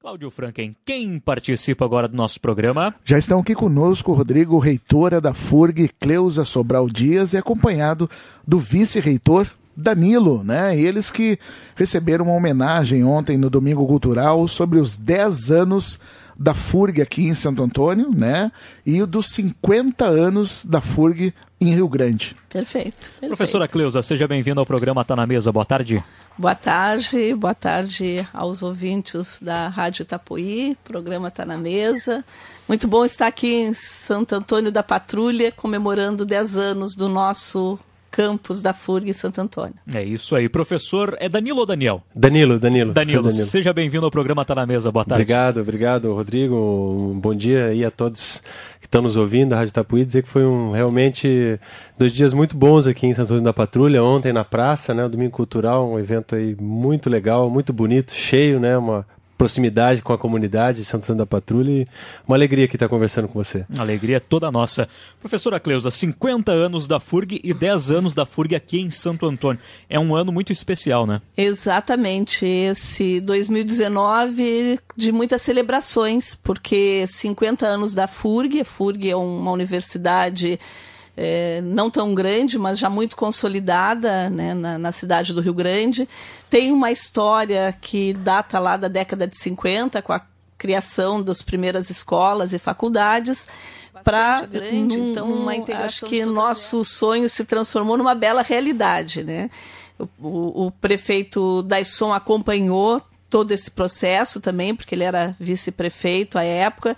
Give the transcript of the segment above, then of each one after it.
Cláudio Franken, quem participa agora do nosso programa? Já estão aqui conosco Rodrigo, reitora da FURG, Cleusa Sobral Dias, e acompanhado do vice-reitor Danilo, né? Eles que receberam uma homenagem ontem no Domingo Cultural sobre os 10 anos da FURG aqui em Santo Antônio, né? E dos 50 anos da FURG em Rio Grande. Perfeito. perfeito. Professora Cleusa, seja bem-vinda ao programa Tá na Mesa. Boa tarde. Boa tarde, boa tarde aos ouvintes da Rádio Itapuí, o programa Tá na Mesa. Muito bom estar aqui em Santo Antônio da Patrulha, comemorando 10 anos do nosso campus da FURG Santo Antônio. É isso aí. Professor, é Danilo ou Daniel? Danilo, Danilo. Danilo, Danilo. seja bem-vindo ao programa Tá na Mesa. Boa tarde. Obrigado, obrigado, Rodrigo. Um bom dia aí a todos que estão nos ouvindo, da Rádio Tapuí, dizer que foi um realmente dois dias muito bons aqui em Santo Antônio da Patrulha, ontem na praça, né, o Domingo Cultural, um evento aí muito legal, muito bonito, cheio, né, uma proximidade com a comunidade de Santo Antônio da Patrulha e uma alegria que estar conversando com você. Alegria toda nossa. Professora Cleusa, 50 anos da FURG e 10 anos da FURG aqui em Santo Antônio. É um ano muito especial, né? Exatamente. Esse 2019 de muitas celebrações, porque 50 anos da FURG, a FURG é uma universidade é, não tão grande, mas já muito consolidada né, na, na, cidade do Rio Grande. Tem uma história que data lá da década de 50, com a criação das primeiras escolas e faculdades. Para então uma acho que nosso sonho se transformou numa bela realidade, né? O, o, o prefeito Daisson acompanhou todo esse processo também, porque ele era vice-prefeito à época,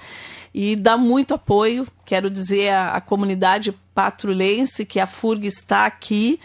e dá muito apoio, quero dizer, à, à comunidade patrulhense que a FURG está aqui,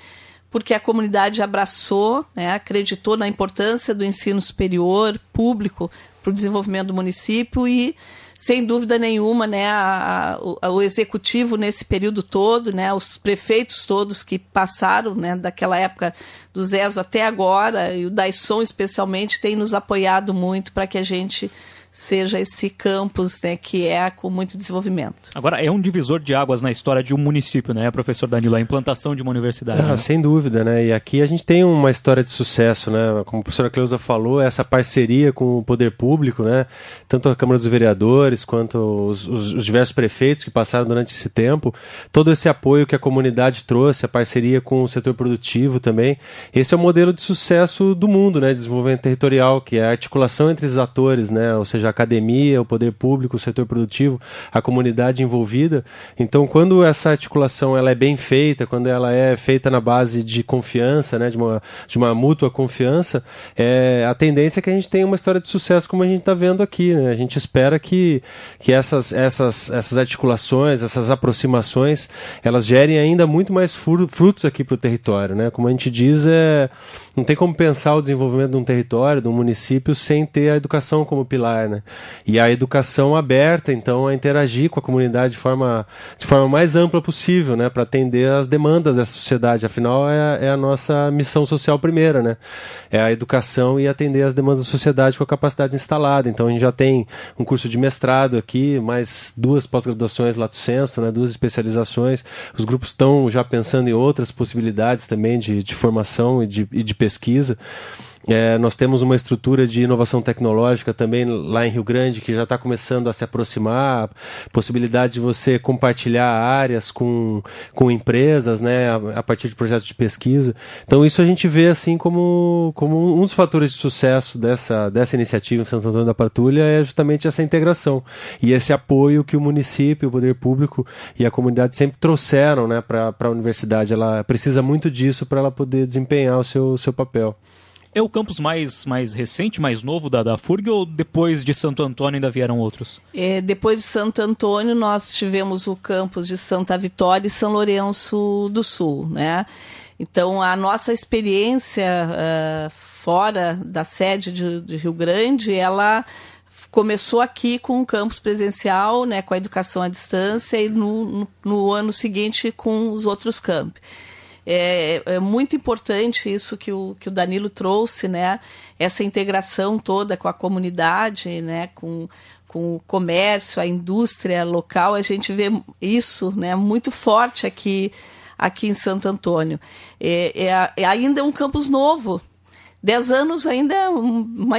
porque a comunidade abraçou, né, acreditou na importância do ensino superior público para o desenvolvimento do município e, sem dúvida nenhuma, né, a, a, o executivo nesse período todo, né, os prefeitos todos que passaram né, daquela época do Zezo até agora, e o Daisson especialmente, tem nos apoiado muito para que a gente seja esse campus né, que é com muito desenvolvimento. Agora, é um divisor de águas na história de um município, né, professor Danilo? A implantação de uma universidade. Ah, né? Sem dúvida, né? E aqui a gente tem uma história de sucesso, né? Como a professora Cleusa falou, essa parceria com o poder público, né? Tanto a Câmara dos Vereadores quanto os, os, os diversos prefeitos que passaram durante esse tempo, todo esse apoio que a comunidade trouxe, a parceria com o setor produtivo também. Esse é o modelo de sucesso do mundo, né? Desenvolvimento territorial, que é a articulação entre os atores, né? Ou seja, seja, a academia, o poder público, o setor produtivo, a comunidade envolvida. Então, quando essa articulação ela é bem feita, quando ela é feita na base de confiança, né, de, uma, de uma mútua confiança, é, a tendência é que a gente tenha uma história de sucesso como a gente está vendo aqui. Né? A gente espera que, que essas, essas, essas articulações, essas aproximações, elas gerem ainda muito mais frutos aqui para o território. Né? Como a gente diz, é, não tem como pensar o desenvolvimento de um território, de um município, sem ter a educação como pilar. Né? Né? E a educação aberta, então, a interagir com a comunidade de forma, de forma mais ampla possível, né? Para atender as demandas dessa sociedade. Afinal, é, é, a nossa missão social primeira, né? É a educação e atender as demandas da sociedade com a capacidade instalada. Então, a gente já tem um curso de mestrado aqui, mais duas pós-graduações lato senso, né? Duas especializações. Os grupos estão já pensando em outras possibilidades também de, de formação e de, e de pesquisa. É, nós temos uma estrutura de inovação tecnológica também lá em Rio Grande que já está começando a se aproximar, possibilidade de você compartilhar áreas com, com empresas, né, a, a, partir de projetos de pesquisa. Então isso a gente vê assim como, como um dos fatores de sucesso dessa, dessa iniciativa em Santo Antônio da Patrulha é justamente essa integração e esse apoio que o município, o poder público e a comunidade sempre trouxeram né, para a universidade. Ela precisa muito disso para ela poder desempenhar o seu, seu papel. É o campus mais, mais recente, mais novo da, da FURG ou depois de Santo Antônio ainda vieram outros? É, depois de Santo Antônio nós tivemos o campus de Santa Vitória e São Lourenço do Sul, né? Então a nossa experiência uh, fora da sede de, de Rio Grande, ela começou aqui com o campus presencial, né, com a educação à distância, e no, no, no ano seguinte com os outros campos. É, é, muito importante isso que o, que o Danilo trouxe, né? Essa integração toda com a comunidade, né? Com, com o comércio, a indústria local, a gente vê isso, né? Muito forte aqui aqui em Santo Antônio. É, é, é ainda é um campus novo, 10 anos ainda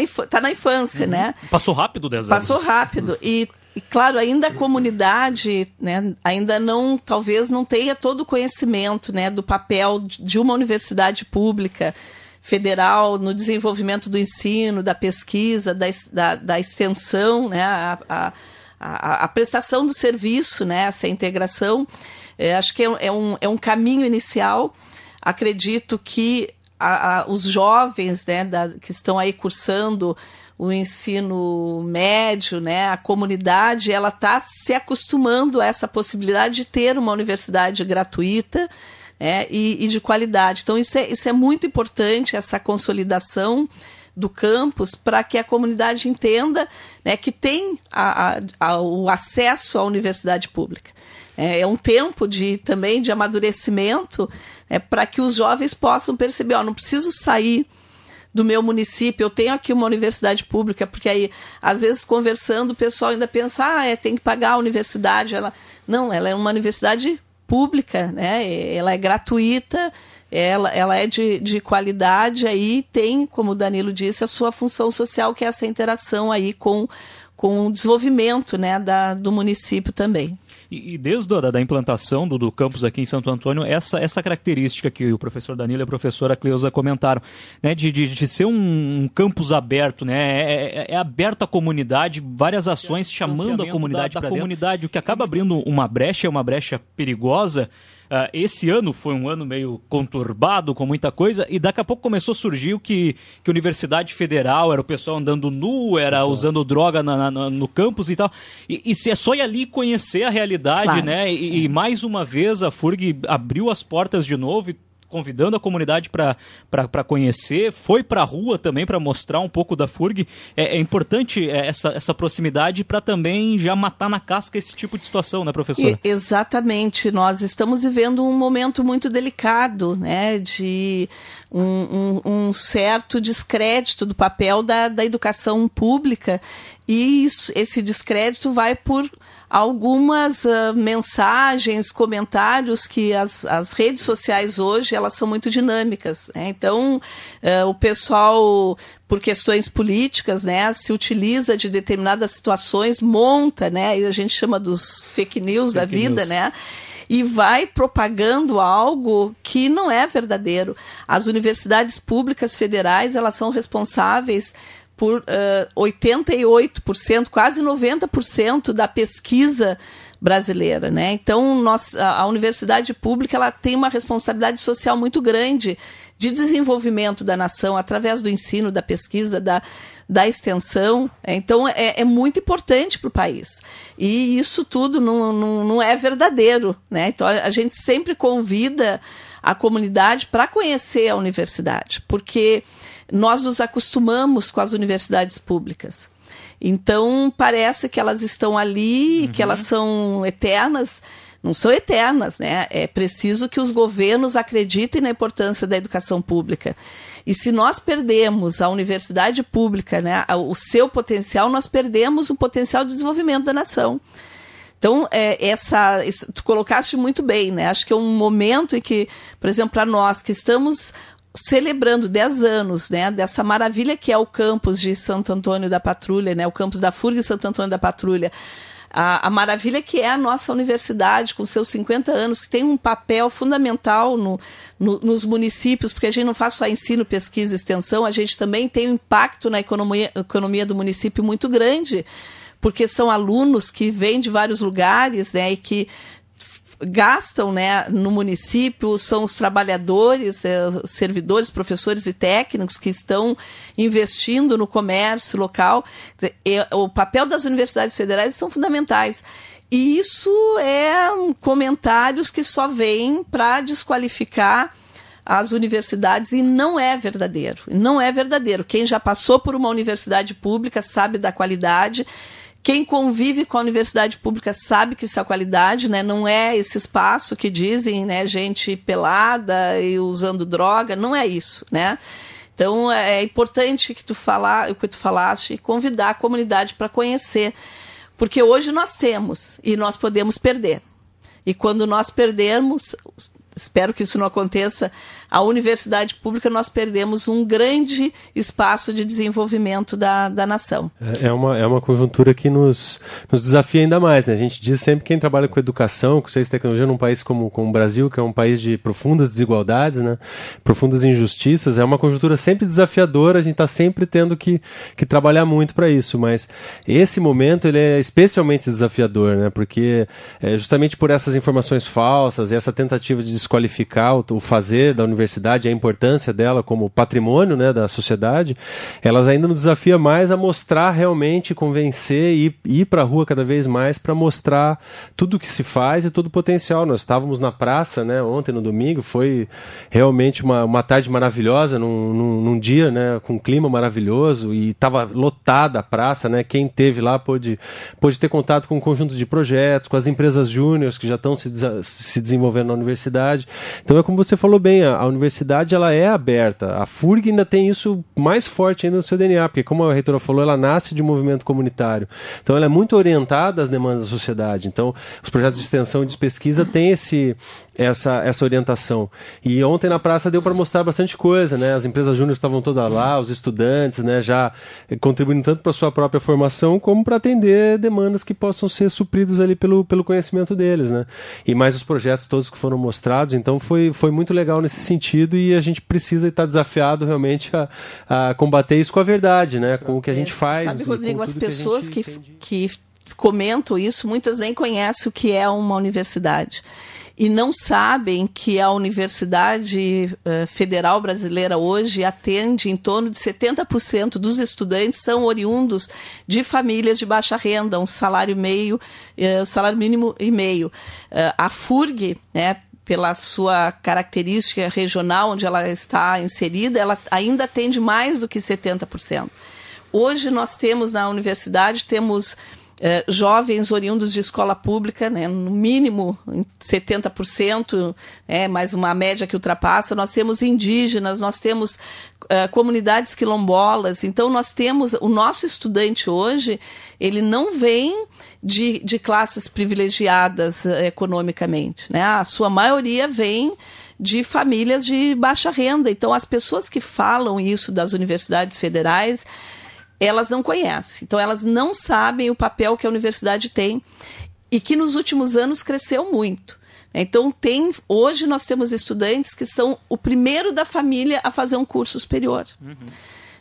está é tá na infância, uhum. né? Passou rápido 10 anos. Passou rápido. E, e, claro, ainda a comunidade né, ainda não, talvez não tenha todo o conhecimento né, do papel de uma universidade pública federal no desenvolvimento do ensino, da pesquisa, da, da, da extensão, né, a, a, a, a, prestação do serviço, né, essa integração. É, acho que é, é, um, é um caminho inicial. Acredito que a, a, os jovens né, da, que estão aí cursando o ensino médio, né, a comunidade, ela está se acostumando a essa possibilidade de ter uma universidade gratuita né, e, e, de qualidade. Então, isso é, isso é muito importante, essa consolidação do campus, para que a comunidade entenda né, que tem a, a, o acesso à universidade pública. É, é um tempo de também de amadurecimento é, para que os jovens possam perceber, ó, não preciso sair do meu município, eu tenho aqui uma universidade pública, porque aí, às vezes, conversando, o pessoal ainda pensa, ah, é, tem que pagar a universidade. Ela, não, ela é uma universidade pública, né? ela é gratuita, ela, ela é de, de qualidade, aí tem, como o Danilo disse, a sua função social, que é essa interação aí com, com o desenvolvimento né, da, do município também. E, e desde a da implantação do, do campus aqui em Santo Antônio, essa, essa característica que o professor Danilo e a professora Cleusa comentaram, né, de, de, de ser um, um, campus aberto, né, é, é, é aberto à comunidade, várias ações chamando a comunidade para comunidade, o que acaba abrindo uma brecha, uma brecha perigosa, Uh, esse ano foi um ano meio conturbado, com muita coisa, e daqui a pouco começou a surgir o que, que Universidade Federal era o pessoal andando nu, era Isso. usando droga na, na, no campus e tal. E, e se é só ir ali conhecer a realidade, claro. né? E, e, mais uma vez a FURG abriu as portas de novo e convidando a comunidade para conhecer, foi para a rua também para mostrar um pouco da FURG. É, é importante é, essa, essa proximidade para também já matar na casca esse tipo de situação, né, professora? Exatamente. Nós estamos vivendo um momento muito delicado, né, de um, um, um certo descrédito do papel da, da educação pública e isso, esse descrédito vai por algumas uh, mensagens, comentários que as, as redes sociais hoje elas são muito dinâmicas. Né? Então, uh, o pessoal, por questões políticas, né, se utiliza de determinadas situações, monta, né, e a gente chama dos fake news fake da vida, news. né? e vai propagando algo que não é verdadeiro. As universidades públicas federais elas são responsáveis por uh, 88%, quase 90% da pesquisa brasileira, né? Então, nós, a, a universidade pública ela tem uma responsabilidade social muito grande de desenvolvimento da nação através do ensino, da pesquisa, da, da extensão. Então, é, é muito importante para o país. E isso tudo não, não, não é verdadeiro. Né? Então, a gente sempre convida a comunidade para conhecer a universidade, porque nós nos acostumamos com as universidades públicas. Então, parece que elas estão ali, uhum. que elas são eternas. Não são eternas, né? É preciso que os governos acreditem na importância da educação pública. E se nós perdemos a universidade pública, né, o seu potencial, nós perdemos o potencial de desenvolvimento da nação. Então, é, essa, isso, tu colocaste muito bem, né? Acho que é um momento em que, por exemplo, para nós que estamos celebrando 10 anos né, dessa maravilha que é o campus de Santo Antônio da Patrulha, né, o campus da FURG Santo Antônio da Patrulha. A, a, maravilha que é a nossa universidade, com seus 50 anos, que tem um papel fundamental no, no, nos municípios, porque a gente não faz só ensino, pesquisa e extensão, a gente também tem um impacto na economia, economia do município muito grande, porque são alunos que vêm de vários lugares né, e que gastam né, no município são os trabalhadores, é, servidores, professores e técnicos que estão investindo no comércio local. Dizer, é, o papel das universidades federais são fundamentais. E isso é um, comentários que só vêm para desqualificar as universidades e não é verdadeiro. Não é verdadeiro. Quem já passou por uma universidade pública sabe da qualidade quem convive com a universidade pública sabe que isso é qualidade, né? Não é esse espaço que dizem, né, gente pelada e usando droga, não é isso, né? Então é importante que tu falar, o que tu falaste, e convidar a comunidade para conhecer, porque hoje nós temos e nós podemos perder. E quando nós perdermos, espero que isso não aconteça, a universidade pública nós perdemos um grande espaço de desenvolvimento da, da nação. É, é uma, é uma conjuntura que nos, nos desafia ainda mais. Né? A gente diz sempre que quem trabalha com educação, com ciência e tecnologia num país como, como o Brasil, que é um país de profundas desigualdades, né? profundas injustiças, é uma conjuntura sempre desafiadora, a gente está sempre tendo que, que trabalhar muito para isso. Mas esse momento ele é especialmente desafiador, né? porque é, justamente por essas informações falsas e essa tentativa de desqualificar o, fazer da universidade, a importância dela como patrimônio né, da sociedade, elas ainda nos desafia mais a mostrar realmente, convencer e ir para a rua cada vez mais para mostrar tudo o que se faz e todo o potencial. Nós estávamos na praça né, ontem, no domingo, foi realmente uma, uma tarde maravilhosa, num, num, num dia né, com um clima maravilhoso e estava lotada a praça. Né, quem teve lá pôde, pôde ter contato com um conjunto de projetos, com as empresas júniores que já estão se, se desenvolvendo na universidade. Então é como você falou bem, a, a universidade ela é aberta. A FURG ainda tem isso mais forte ainda no seu DNA, porque como a reitora falou, ela nasce de um movimento comunitário. Então ela é muito orientada às demandas da sociedade. Então os projetos de extensão e de pesquisa têm esse, essa, essa orientação. E ontem na praça deu para mostrar bastante coisa, né? As empresas júniores estavam todas lá, os estudantes, né, já contribuindo tanto para sua própria formação como para atender demandas que possam ser supridas ali pelo, pelo conhecimento deles, né? E mais os projetos todos que foram mostrados, então foi, foi muito legal nesse sentido e a gente precisa estar desafiado realmente a, a combater isso com a verdade, né? Com o que a gente faz. Sabe, Rodrigo, as pessoas que, que, que comentam isso, muitas nem conhecem o que é uma universidade e não sabem que a Universidade uh, Federal Brasileira hoje atende em torno de 70% dos estudantes são oriundos de famílias de baixa renda, um salário meio, uh, salário mínimo e meio. Uh, a FURG, né, pela sua característica regional onde ela está inserida, ela ainda atende mais do que 70%. Hoje nós temos na universidade temos é, jovens oriundos de escola pública, né, no mínimo 70%, é, mais uma média que ultrapassa. Nós temos indígenas, nós temos uh, comunidades quilombolas. Então, nós temos. O nosso estudante hoje, ele não vem de, de classes privilegiadas uh, economicamente. Né? A sua maioria vem de famílias de baixa renda. Então, as pessoas que falam isso das universidades federais elas não conhecem. Então, elas não sabem o papel que a universidade tem e que nos últimos anos cresceu muito. Então, tem hoje nós temos estudantes que são o primeiro da família a fazer um curso superior. Uhum.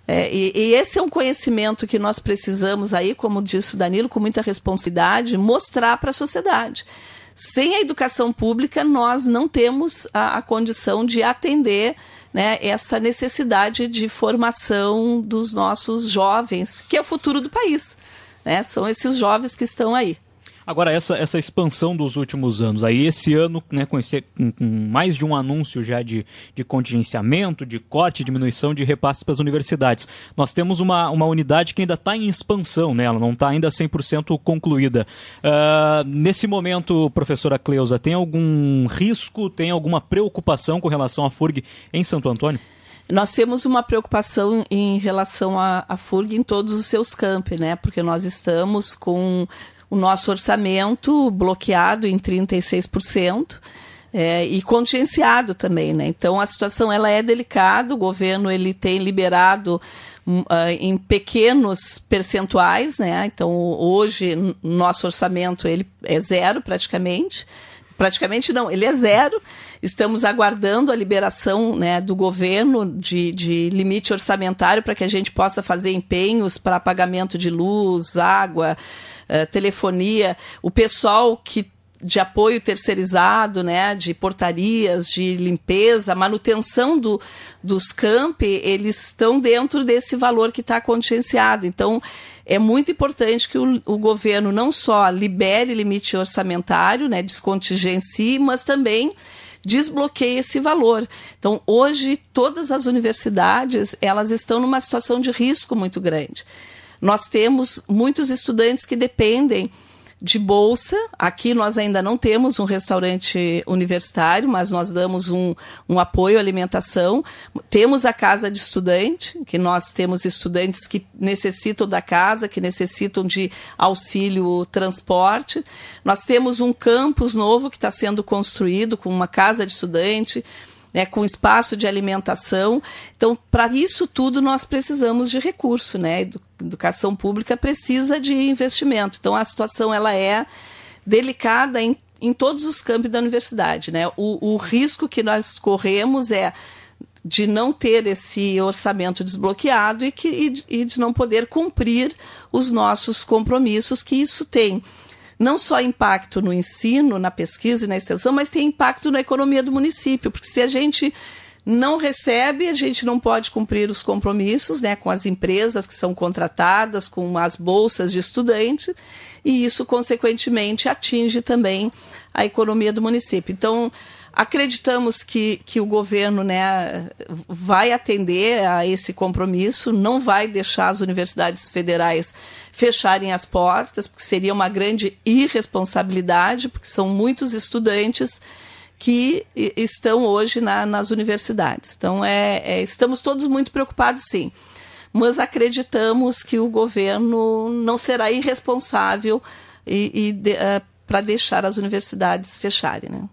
É, e, e, esse é um conhecimento que nós precisamos aí, como disse o Danilo, com muita responsabilidade, mostrar para a sociedade. Sem a educação pública, nós não temos a, a condição de atender né, essa necessidade de formação dos nossos jovens, que é o futuro do país. Né? São esses jovens que estão aí. Agora, essa, essa expansão dos últimos anos, aí esse ano, né, com, esse, com, com mais de um anúncio já de, de contingenciamento, de corte, diminuição de repasses para as universidades. Nós temos uma, uma unidade que ainda está em expansão, né, ela não está ainda 100% concluída. Uh, nesse momento, professora Cleusa, tem algum risco, tem alguma preocupação com relação à FURG em Santo Antônio? Nós temos uma preocupação em relação à, FURG em todos os seus campi, né? Porque nós estamos com o nosso orçamento bloqueado em 36%. É, e contingenciado também, né? Então a situação ela é delicada. O governo ele tem liberado uh, em pequenos percentuais, né? Então hoje nosso orçamento ele é zero praticamente, praticamente não, ele é zero. Estamos aguardando a liberação né, do governo de, de limite orçamentário para que a gente possa fazer empenhos para pagamento de luz, água, uh, telefonia. O pessoal que de apoio terceirizado, né, de portarias, de limpeza, manutenção do, dos campi, eles estão dentro desse valor que está contingenciado. Então, é muito importante que o, o, governo não só libere limite orçamentário, né, descontingencie, mas também desbloqueie esse valor. Então, hoje, todas as universidades, elas estão numa situação de risco muito grande. Nós temos muitos estudantes que dependem de bolsa. Aqui nós ainda não temos um restaurante universitário, mas nós damos um, um apoio à alimentação. Temos a casa de estudante, que nós temos estudantes que necessitam da casa, que necessitam de auxílio transporte. Nós temos um campus novo que está sendo construído com uma casa de estudante né, com espaço de alimentação. Então, para isso tudo, nós precisamos de recurso. Né? Educação pública precisa de investimento. Então, a situação ela é delicada em, em todos os campos da universidade. Né? O, o risco que nós corremos é de não ter esse orçamento desbloqueado e, que, e, e de não poder cumprir os nossos compromissos que isso tem não só impacto no ensino, na pesquisa e na extensão, mas tem impacto na economia do município, porque se a gente não recebe, a gente não pode cumprir os compromissos né, com as empresas que são contratadas, com as bolsas de estudantes, e isso, consequentemente, atinge também a economia do município. Então, acreditamos que, que o governo né, vai atender a esse compromisso, não vai deixar as universidades federais fecharem as portas, porque seria uma grande irresponsabilidade, porque são muitos estudantes que estão hoje na, nas universidades. Então, é, é, estamos todos muito preocupados, sim, mas acreditamos que o governo não será irresponsável e, e de, uh, para deixar as universidades fecharem. Né?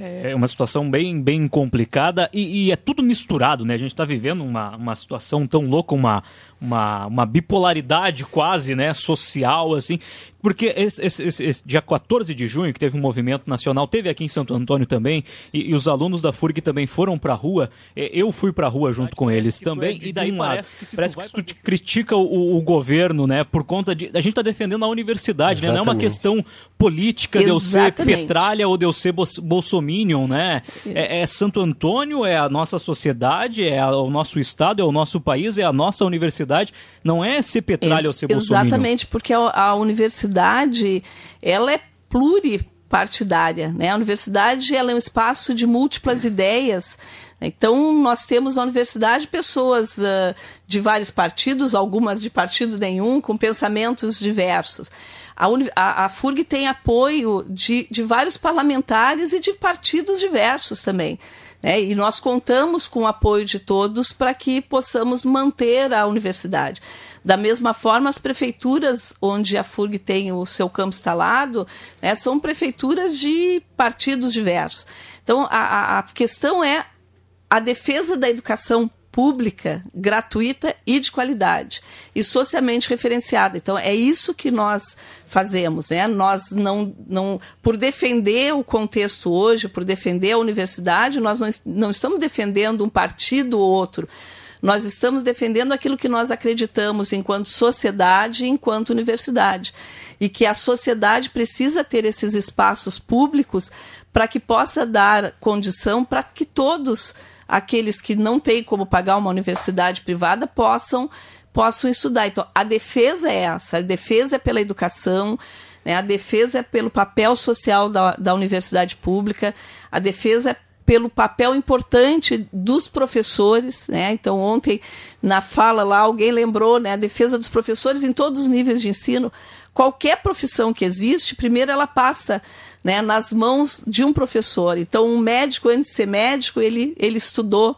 É uma situação bem, bem complicada e, e é tudo misturado, né? A gente está vivendo uma, uma situação tão louca, uma, uma, uma bipolaridade quase, né, social, assim, porque esse, esse, esse, dia 14 de junho, que teve um movimento nacional, teve aqui em Santo Antônio também, e, e os alunos da FURG também foram para a rua, eu fui para a rua junto com eles também, e daí parece que, parece que tu, tu critica o, o, governo, né, por conta de... A gente está defendendo a universidade, né, não é uma questão política de eu ser petralha ou de eu ser bolsominion, né, é, é, Santo Antônio, é a nossa sociedade, é o nosso estado, é o nosso país, é a nossa universidade, universidade não é ser petralha Ex ou ser bolsominion. Exatamente, porque a, a universidade ela é pluripartidária. Né? A universidade ela é um espaço de múltiplas ideias. Então, nós temos na universidade pessoas uh, de vários partidos, algumas de partido nenhum, com pensamentos diversos. A, a, a FURG tem apoio de, de vários parlamentares e de partidos diversos também. Né? E nós contamos com o apoio de todos para que possamos manter a universidade. Da mesma forma, as prefeituras onde a FURG tem o seu campo instalado né, são prefeituras de partidos diversos. Então, a, a questão é a defesa da educação pública, gratuita e de qualidade e socialmente referenciada. Então é isso que nós fazemos, né? Nós não, não por defender o contexto hoje, por defender a universidade, nós não, não estamos defendendo um partido ou outro. Nós estamos defendendo aquilo que nós acreditamos enquanto sociedade e enquanto universidade. E que a sociedade precisa ter esses espaços públicos para que possa dar condição para que todos aqueles que não têm como pagar uma universidade privada possam, possam estudar. Então, a defesa é essa: a defesa é pela educação, né? a defesa é pelo papel social da, da universidade pública, a defesa é pelo papel importante dos professores, né? Então ontem na fala lá alguém lembrou, né, a defesa dos professores em todos os níveis de ensino. Qualquer profissão que existe, primeiro ela passa né, nas mãos de um professor. Então, um médico, antes de ser médico, ele, ele estudou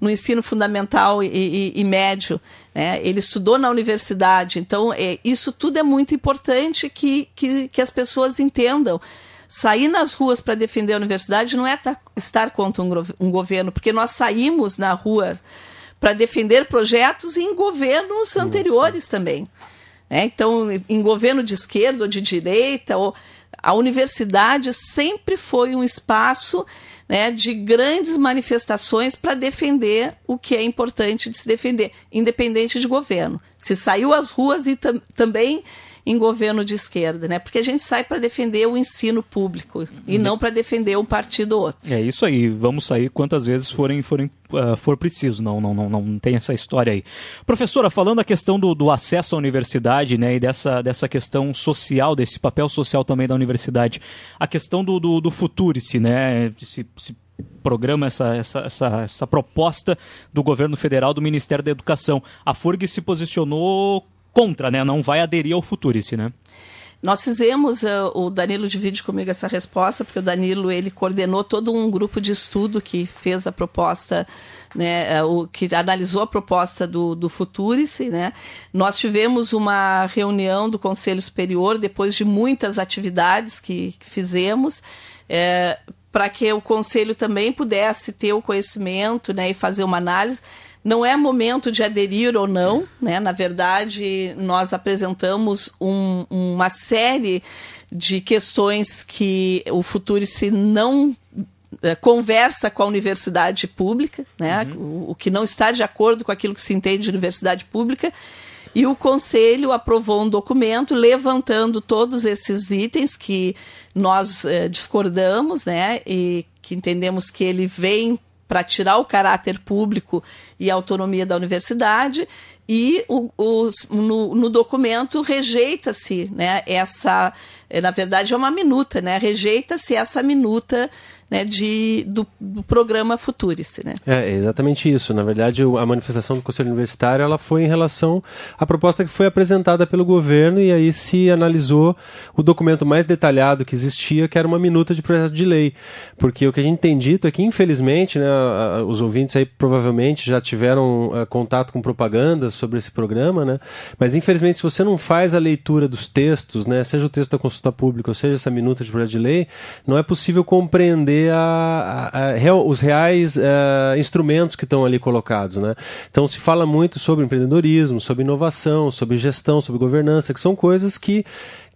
no ensino fundamental e, e, e médio. Né? Ele estudou na universidade. Então, é, isso tudo é muito importante que, que, que as pessoas entendam. Sair nas ruas para defender a universidade não é estar contra um, um governo, porque nós saímos na rua para defender projetos em governos anteriores também. Né? Então, em governo de esquerda ou de direita, ou a universidade sempre foi um espaço né, de grandes manifestações para defender o que é importante de se defender, independente de governo. Se saiu às ruas e tam também em governo de esquerda, né? Porque a gente sai para defender o ensino público e não para defender um partido ou outro. É isso aí. Vamos sair quantas vezes forem, forem uh, for preciso. Não, não, não, não tem essa história aí. Professora, falando a questão do, do acesso à universidade, né, e dessa, dessa questão social, desse papel social também da universidade, a questão do, do, do né? Se, se programa, essa, essa, essa, essa proposta do governo federal, do Ministério da Educação. A FURG se posicionou contra, né? Não vai aderir ao Futurice, né? Nós fizemos, uh, o Danilo divide comigo essa resposta, porque o Danilo ele coordenou todo um grupo de estudo que fez a proposta, né, uh, o, que analisou a proposta do, do Futurice. Né. Nós tivemos uma reunião do Conselho Superior, depois de muitas atividades que, que fizemos, é, para que o conselho também pudesse ter o conhecimento né, e fazer uma análise. Não é momento de aderir ou não, né? na verdade, nós apresentamos um, uma série de questões que o Futurice não é, conversa com a universidade pública, né? Uhum. O, o, que não está de acordo com aquilo que se entende de universidade pública. E o conselho aprovou um documento levantando todos esses itens que nós é, discordamos, né? E que entendemos que ele vem para tirar o caráter público e a autonomia da universidade. E o, o, no, no, documento rejeita-se né, essa, na verdade é uma minuta, né, rejeita-se essa minuta né, de, do, do, programa Futurice. Né? É, exatamente isso. Na verdade, a manifestação do Conselho Universitário ela foi em relação à proposta que foi apresentada pelo governo e aí se analisou o documento mais detalhado que existia, que era uma minuta de projeto de lei. Porque o que a gente tem dito é que, infelizmente, né, os ouvintes aí provavelmente já tiveram uh, contato com propaganda sobre esse programa, né? mas infelizmente, se você não faz a leitura dos textos, né, seja o texto da consulta pública ou seja essa minuta de projeto de lei, não é possível compreender a, a, a, os reais uh, instrumentos que estão ali colocados. Né? Então se fala muito sobre empreendedorismo, sobre inovação, sobre gestão, sobre governança, que são coisas que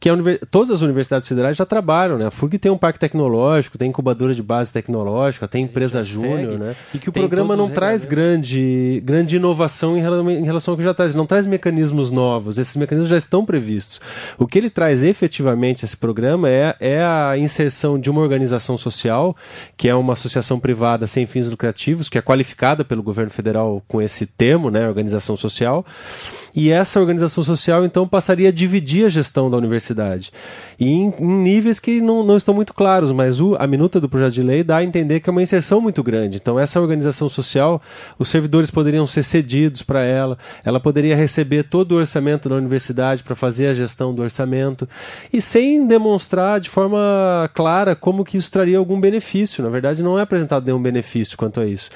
que todas as universidades federais já trabalham, né? A FURG tem um parque tecnológico, tem incubadora de base tecnológica, tem empresa júnior, né? E que o tem programa não traz grande, grande inovação em relação, em relação ao que já traz, não traz mecanismos novos, esses mecanismos já estão previstos. O que ele traz efetivamente esse programa é, é a inserção de uma organização social, que é uma associação privada sem fins lucrativos, que é qualificada pelo governo federal com esse termo, né? Organização social e essa organização social então passaria a dividir a gestão da universidade. E em, em níveis que não, não, estão muito claros, mas o, a minuta do projeto de lei dá a entender que é uma inserção muito grande. Então, essa organização social, os servidores poderiam ser cedidos para ela, ela poderia receber todo o orçamento da universidade para fazer a gestão do orçamento, e sem demonstrar de forma clara como que isso traria algum benefício. Na verdade, não é apresentado nenhum benefício quanto a isso.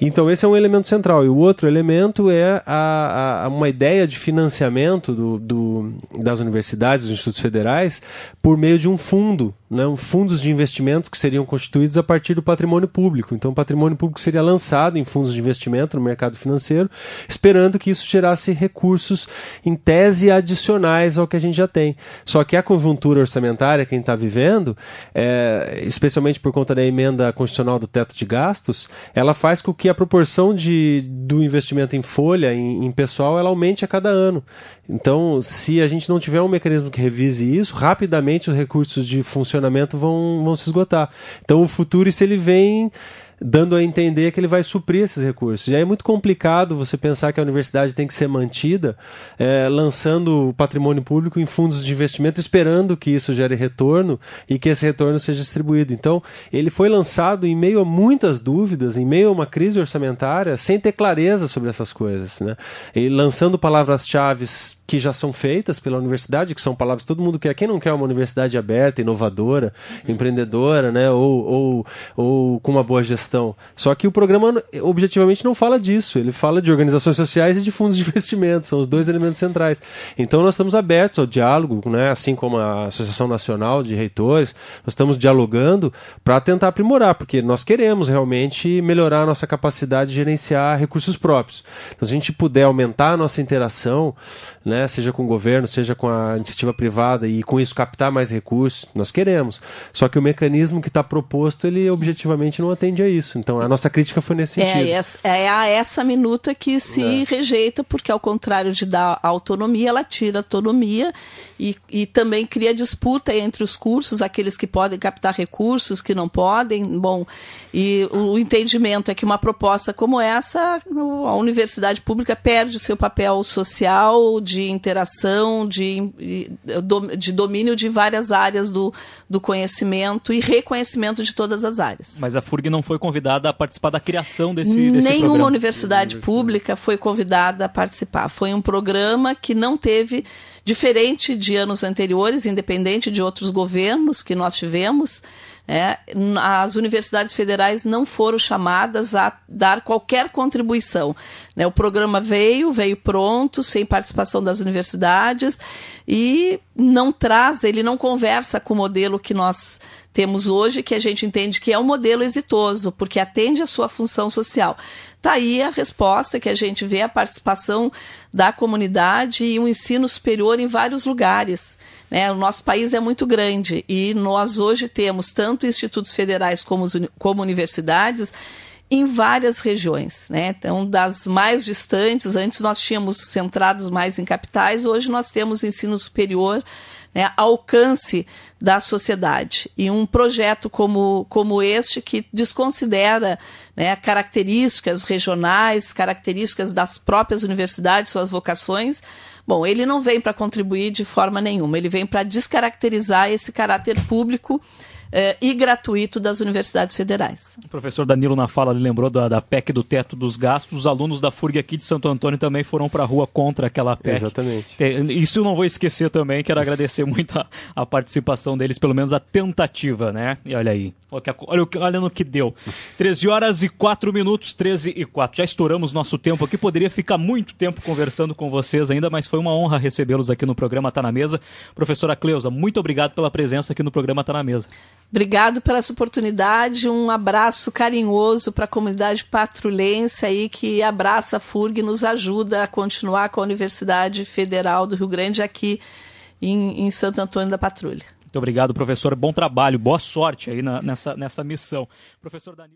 Então, esse é um elemento central. E o outro elemento é a, a uma ideia ideia de financiamento do, do, das universidades, dos institutos federais, por meio de um fundo, né, fundos de investimentos que seriam constituídos a partir do patrimônio público. Então, o patrimônio público seria lançado em fundos de investimento no mercado financeiro, esperando que isso gerasse recursos, em tese, adicionais ao que a gente já tem. Só que a conjuntura orçamentária que a gente está vivendo, é, especialmente por conta da emenda constitucional do teto de gastos, ela faz com que a proporção de, do investimento em folha, em, em pessoal, ela aumente a cada ano. Então, se a gente não tiver um mecanismo que revise isso, rapidamente os recursos de funcionamento vão, vão se esgotar. Então, o futuro, se ele vem dando a entender que ele vai suprir esses recursos. E aí é muito complicado você pensar que a universidade tem que ser mantida é, lançando o patrimônio público em fundos de investimento, esperando que isso gere retorno e que esse retorno seja distribuído. Então, ele foi lançado em meio a muitas dúvidas, em meio a uma crise orçamentária, sem ter clareza sobre essas coisas. Né? E lançando palavras-chave que já são feitas pela universidade, que são palavras que todo mundo quer. Quem não quer uma universidade aberta, inovadora, empreendedora, né? ou, ou, ou com uma boa gestão? Só que o programa objetivamente não fala disso. Ele fala de organizações sociais e de fundos de investimento. São os dois elementos centrais. Então nós estamos abertos ao diálogo, né? assim como a Associação Nacional de Reitores, nós estamos dialogando para tentar aprimorar, porque nós queremos realmente melhorar a nossa capacidade de gerenciar recursos próprios. Então, se a gente puder aumentar a nossa interação, né? seja com o governo, seja com a iniciativa privada, e com isso captar mais recursos, nós queremos. Só que o mecanismo que está proposto, ele objetivamente não atende a isso isso. Então a nossa crítica foi nesse é sentido. Essa, é a essa minuta que se é. rejeita, porque ao contrário de dar autonomia, ela tira autonomia e, e também cria disputa entre os cursos, aqueles que podem captar recursos, que não podem. Bom, e o, o entendimento é que uma proposta como essa, a universidade pública perde o seu papel social, de interação, de, de domínio de várias áreas do, do conhecimento e reconhecimento de todas as áreas. Mas a FURG não foi convidada a participar da criação desse, desse Nenhuma programa. universidade pública foi convidada a participar. Foi um programa que não teve diferente de anos anteriores, independente de outros governos que nós tivemos, é, as universidades federais não foram chamadas a dar qualquer contribuição. Né? O programa veio, veio pronto, sem participação das universidades e não traz, ele não conversa com o modelo que nós temos hoje, que a gente entende que é um modelo exitoso, porque atende a sua função social. Está aí a resposta que a gente vê a participação da comunidade e um ensino superior em vários lugares. Né? O nosso país é muito grande e nós hoje temos tanto institutos federais como, como universidades em várias regiões. Né? Então, das mais distantes, antes nós tínhamos centrados mais em capitais, hoje nós temos ensino superior né, alcance da sociedade. E um projeto como, como este, que desconsidera né, características regionais, características das próprias universidades, suas vocações, bom, ele não vem para contribuir de forma nenhuma, ele vem para descaracterizar esse caráter público eh, e gratuito das universidades federais. O professor Danilo, na fala, lembrou da, da PEC do teto dos gastos. Os alunos da FURG aqui de Santo Antônio também foram para a rua contra aquela PEC. Exatamente. Isso eu não vou esquecer também, quero agradecer muito a, a participação deles, pelo menos a tentativa, né? E olha aí, olha, olha, no que deu. 13 horas e 4 minutos, 13 e 4. Já estouramos nosso tempo aqui, poderia ficar muito tempo conversando com vocês ainda, mas foi uma honra recebê-los aqui no programa Tá na Mesa. Professora Cleusa, muito obrigado pela presença aqui no programa Tá na Mesa. Obrigado pela essa oportunidade. Um abraço carinhoso para a comunidade patrulhense aí que abraça a FURG e nos ajuda a continuar com a Universidade Federal do Rio Grande aqui em, em Santo Antônio da Patrulha. Muito obrigado, professor. Bom trabalho, boa sorte aí na, nessa, nessa missão. Professor Danilo.